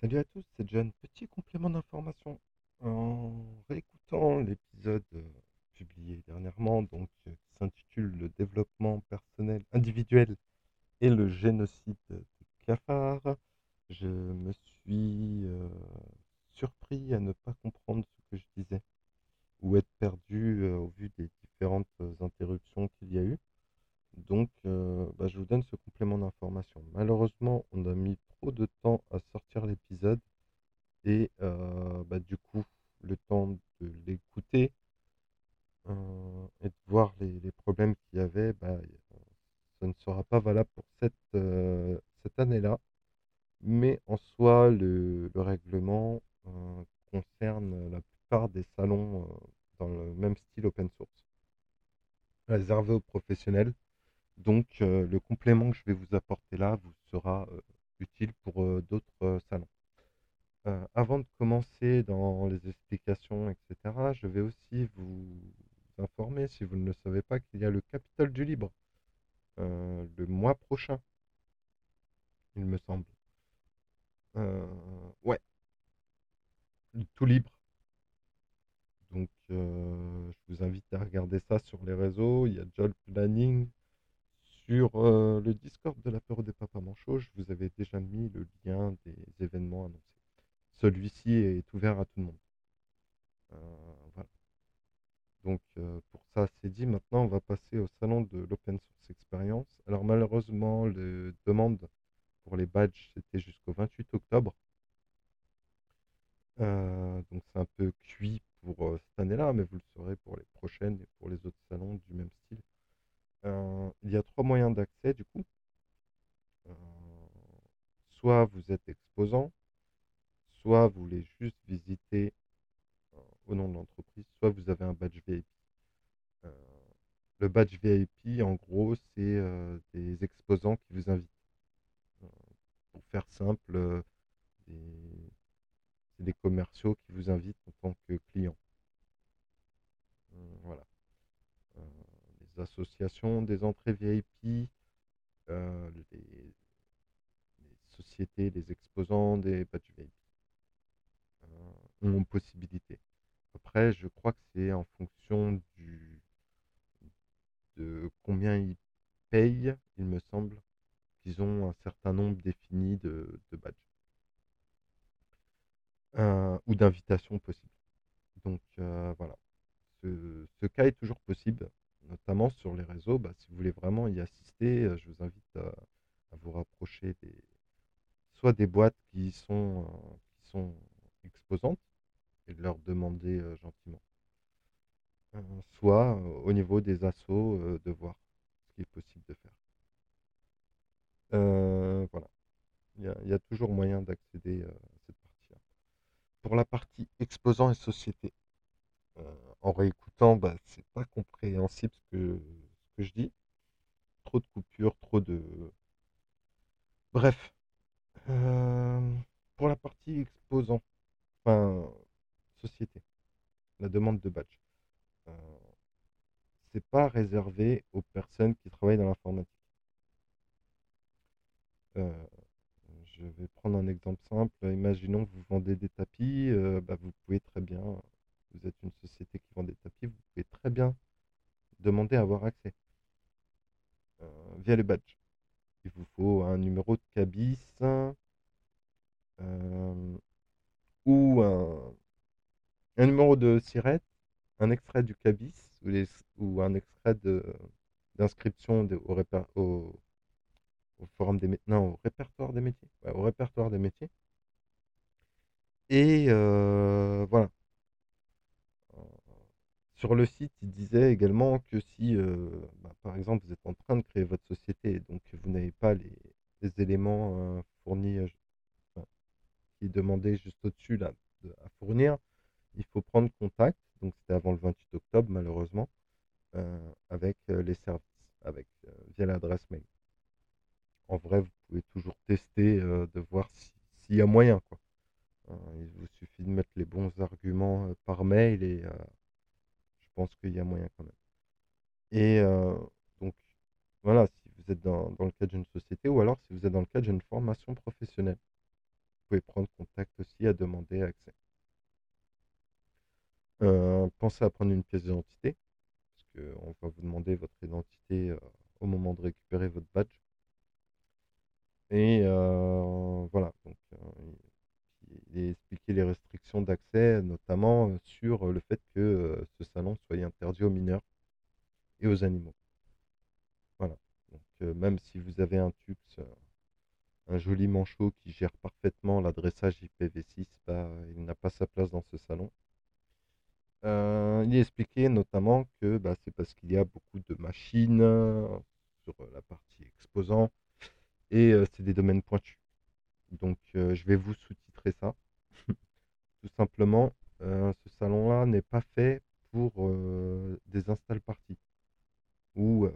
Salut à tous, c'est John. Petit complément d'information. En réécoutant l'épisode euh, publié dernièrement, donc euh, qui s'intitule Le développement personnel individuel et le génocide des cafards, je me suis euh, surpris à ne pas comprendre ce que je disais ou être perdu euh, au vu des différentes interruptions qu'il y a eu. Donc, euh, bah, je vous donne ce complément d'information. Malheureusement, on a mis trop de temps à sortir l'épisode et euh, bah, du coup, le temps de l'écouter euh, de voir les, les problèmes qu'il y avait, bah, ça ne sera pas valable pour cette, euh, cette année-là. Mais en soi, le, le règlement euh, concerne la plupart des salons euh, dans le même style open source, réservé aux professionnels. Donc, euh, le complément que je vais vous apporter là vous sera euh, utile pour euh, d'autres euh, salons. Euh, avant de commencer dans les explications, etc., je vais aussi vous informer, si vous ne savez pas, qu'il y a le Capitole du Libre euh, le mois prochain, il me semble. Euh, ouais, tout libre. Donc, euh, je vous invite à regarder ça sur les réseaux. Il y a déjà planning sur le Discord de l'apéro des Papas Manchots. Je vous avais déjà mis le lien des événements annoncés. Celui-ci est ouvert à tout le monde. Donc, euh, pour ça, c'est dit. Maintenant, on va passer au salon de l'Open Source Experience. Alors, malheureusement, les demandes pour les badges, c'était jusqu'au 28 octobre. Euh, donc, c'est un peu cuit pour euh, cette année-là, mais vous le saurez pour les prochaines et pour les autres salons du même style. Il y a trois moyens d'accès, du coup. Soit vous êtes exposant, soit vous voulez juste visiter au nom de l'entreprise, soit vous avez un badge VIP. Euh, le badge VIP, en gros, c'est euh, des exposants qui vous invitent. Euh, pour faire simple, des- c'est des commerciaux qui vous invitent en tant que client. Voilà. Les associations des entrées VIP, les, sociétés, les exposants des badges VIP ont possibilité. Après, je crois que c'est en fonction du, de combien ils payent, il me semble, qu'ils ont un certain nombre défini de, badges euh, ou d'invitations possibles. Donc euh, voilà, ce, cas est toujours possible, notamment sur les réseaux. Bah, si vous voulez vraiment y assister, euh, je vous invite à, vous rapprocher soit des boîtes qui sont exposantes et de leur demander euh, gentiment, soit euh, au niveau des assos euh, de voir ce qui est possible de faire. Voilà, il y a, toujours moyen d'accéder à cette partie-là. Pour la partie exposant et société, en réécoutant, bah, c'est pas compréhensible ce que, ce que je dis. Trop de coupures, trop de... Bref, pour la partie exposant, enfin, société, la demande de badge, euh, c'est pas réservé aux personnes qui travaillent dans l'informatique. Euh, je vais prendre un exemple simple. Imaginons que vous vendez des tapis, euh, bah, vous pouvez très bien, vous êtes une société qui vend des tapis, vous pouvez très bien demander à avoir accès via le badge. Il vous faut un numéro de cabis ou un, un numéro de SIRET, un extrait du cabis ou, les- ou un extrait d'inscription au, forum des non, au répertoire des métiers, Ouais, au répertoire des métiers. Et euh, voilà. Euh, Sur le site, il disait également que si, euh, bah, par exemple, vous êtes en train de créer votre société donc vous n'avez pas les, éléments fournis, qui est demandé juste au-dessus à fournir, il faut prendre contact. Donc c'était avant le 28 octobre, malheureusement, euh, avec euh, les services, avec, euh, via l'adresse mail. En vrai, vous pouvez toujours tester de voir si- s'il y a moyen, quoi. Il vous suffit de mettre les bons arguments par mail et je pense qu'il y a moyen quand même. Et donc, voilà, si vous êtes dans, le cadre d'une société ou alors si vous êtes dans le cadre d'une formation professionnelle. pouvez prendre contact aussi à demander accès. Euh, pensez à prendre une pièce d'identité, parce qu'on va vous demander votre identité euh, au moment de récupérer votre badge. Et euh, voilà, donc il est expliqué les restrictions d'accès, notamment sur le fait que ce salon soit interdit aux mineurs et aux animaux. Voilà, donc même si vous avez un TUX, un joli manchot qui gère parfaitement l'adressage IPv6, bah, il n'a pas sa place dans ce salon. Euh, il expliqué notamment que bah, c'est parce qu'il y a beaucoup de machines euh, sur la partie exposant et euh, c'est des domaines pointus. Donc je vais vous sous-titrer ça. Tout simplement, ce salon-là n'est pas fait pour des install parties ou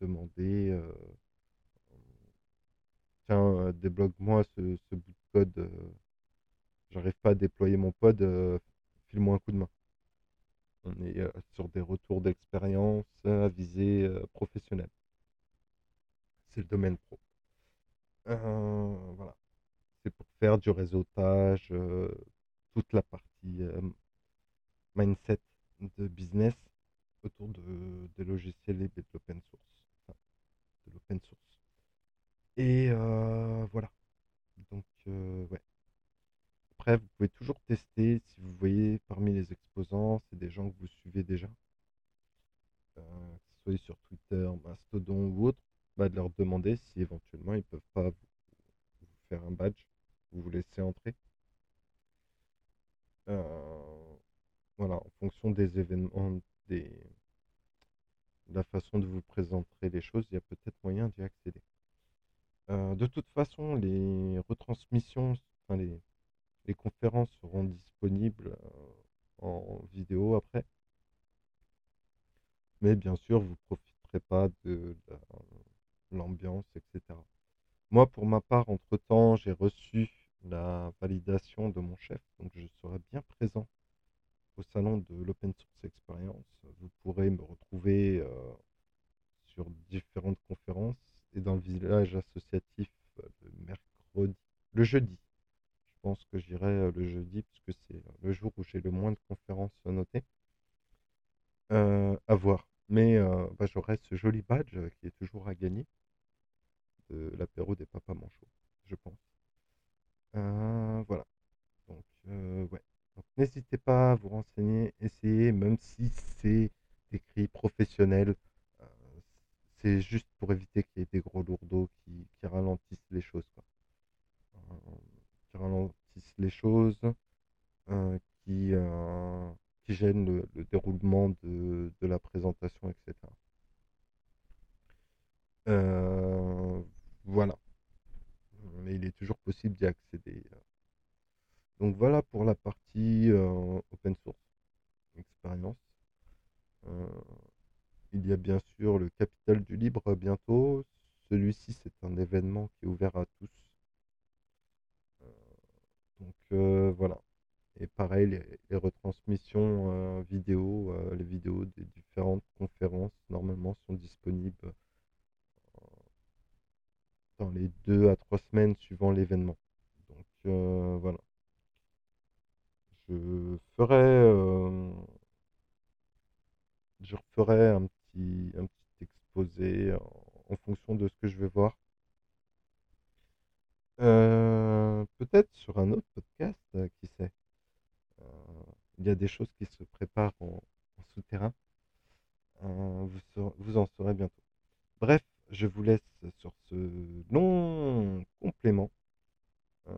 demander tiens débloque-moi ce, ce, bout de code j'arrive pas à déployer mon pod file-moi un coup de main on est euh, sur des retours d'expérience à visée euh. C'est le domaine pro. Euh, voilà. C'est pour faire du réseautage, toute la partie mindset de business autour de, des logiciels et de l'open source. de source. Et voilà. Donc, ouais. Après, vous pouvez toujours tester si vous voyez parmi les exposants, c'est des gens que vous suivez déjà, euh, que ce soit sur Twitter, Mastodon ou autre, bah, de leur demander si éventuellement ils ne peuvent pas vous, faire un badge, vous vous laisser entrer. Euh, voilà, en fonction des événements, des, de la façon de vous présenter les choses, il y a peut-être moyen d'y accéder. Euh, de toute façon, les retransmissions, enfin les, les conférences seront disponibles euh, en vidéo après. Mais bien sûr, vous ne profiterez pas de l'ambiance, etc. Moi, pour ma part, entre-temps, j'ai reçu la validation de mon chef, donc je serai bien présent au salon de l'Open Source Experience. Vous pourrez me retrouver euh, sur différentes conférences et dans le village associatif euh, le mercredi, le jeudi, pense que j'irai euh, le jeudi, puisque c'est le jour où j'ai le moins de conférences notées. Euh, à voir. Mais euh, bah, j'aurai ce joli badge qui est toujours à gagner de l'apéro des papas manchots, je pense. voilà. Donc, ouais. n'hésitez pas à vous renseigner, essayez, même si c'est écrit professionnel. c'est juste pour éviter qu'il y ait des gros lourdeaux qui, qui ralentissent les choses. Ralentissent les choses, euh, qui, euh, qui gênent le, déroulement de, de, la présentation, etc. Euh, voilà. Mais il est toujours possible d'y accéder. Donc voilà pour la partie open source expérience. il y a bien sûr le Capital du Libre bientôt. Celui-ci, c'est un événement qui est ouvert à tous donc euh, voilà. Et pareil, les, retransmissions euh, vidéo, euh, les vidéos des différentes conférences, normalement, sont disponibles dans les deux à trois semaines suivant l'événement. Donc voilà. Je ferai, je referai un petit, un petit exposé en fonction de ce que je vais voir. Euh, peut-être sur un autre podcast, euh, qui sait. Euh, il y a des choses qui se préparent en, souterrain. Vous, vous, en saurez bientôt. Bref, je vous laisse sur ce long complément. je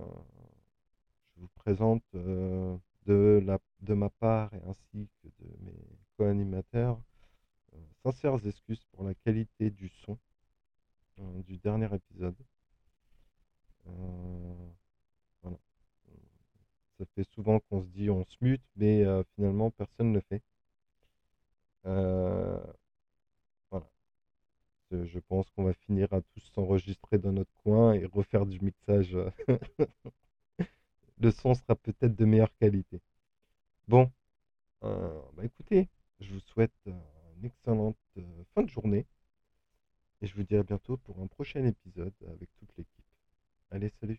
vous présente de, la, de ma part et ainsi que de mes co-animateurs sincères excuses pour la qualité du son du dernier épisode. Euh, voilà. Ça fait souvent qu'on se dit on se mute, mais euh, finalement personne ne fait. Euh, voilà. Je pense qu'on va finir à tous s'enregistrer dans notre coin et refaire du mixage. le son sera peut-être de meilleure qualité. Bon, bah écoutez, je vous souhaite une excellente fin de journée et je vous dis à bientôt pour un prochain épisode avec toute l'équipe. Allez, salut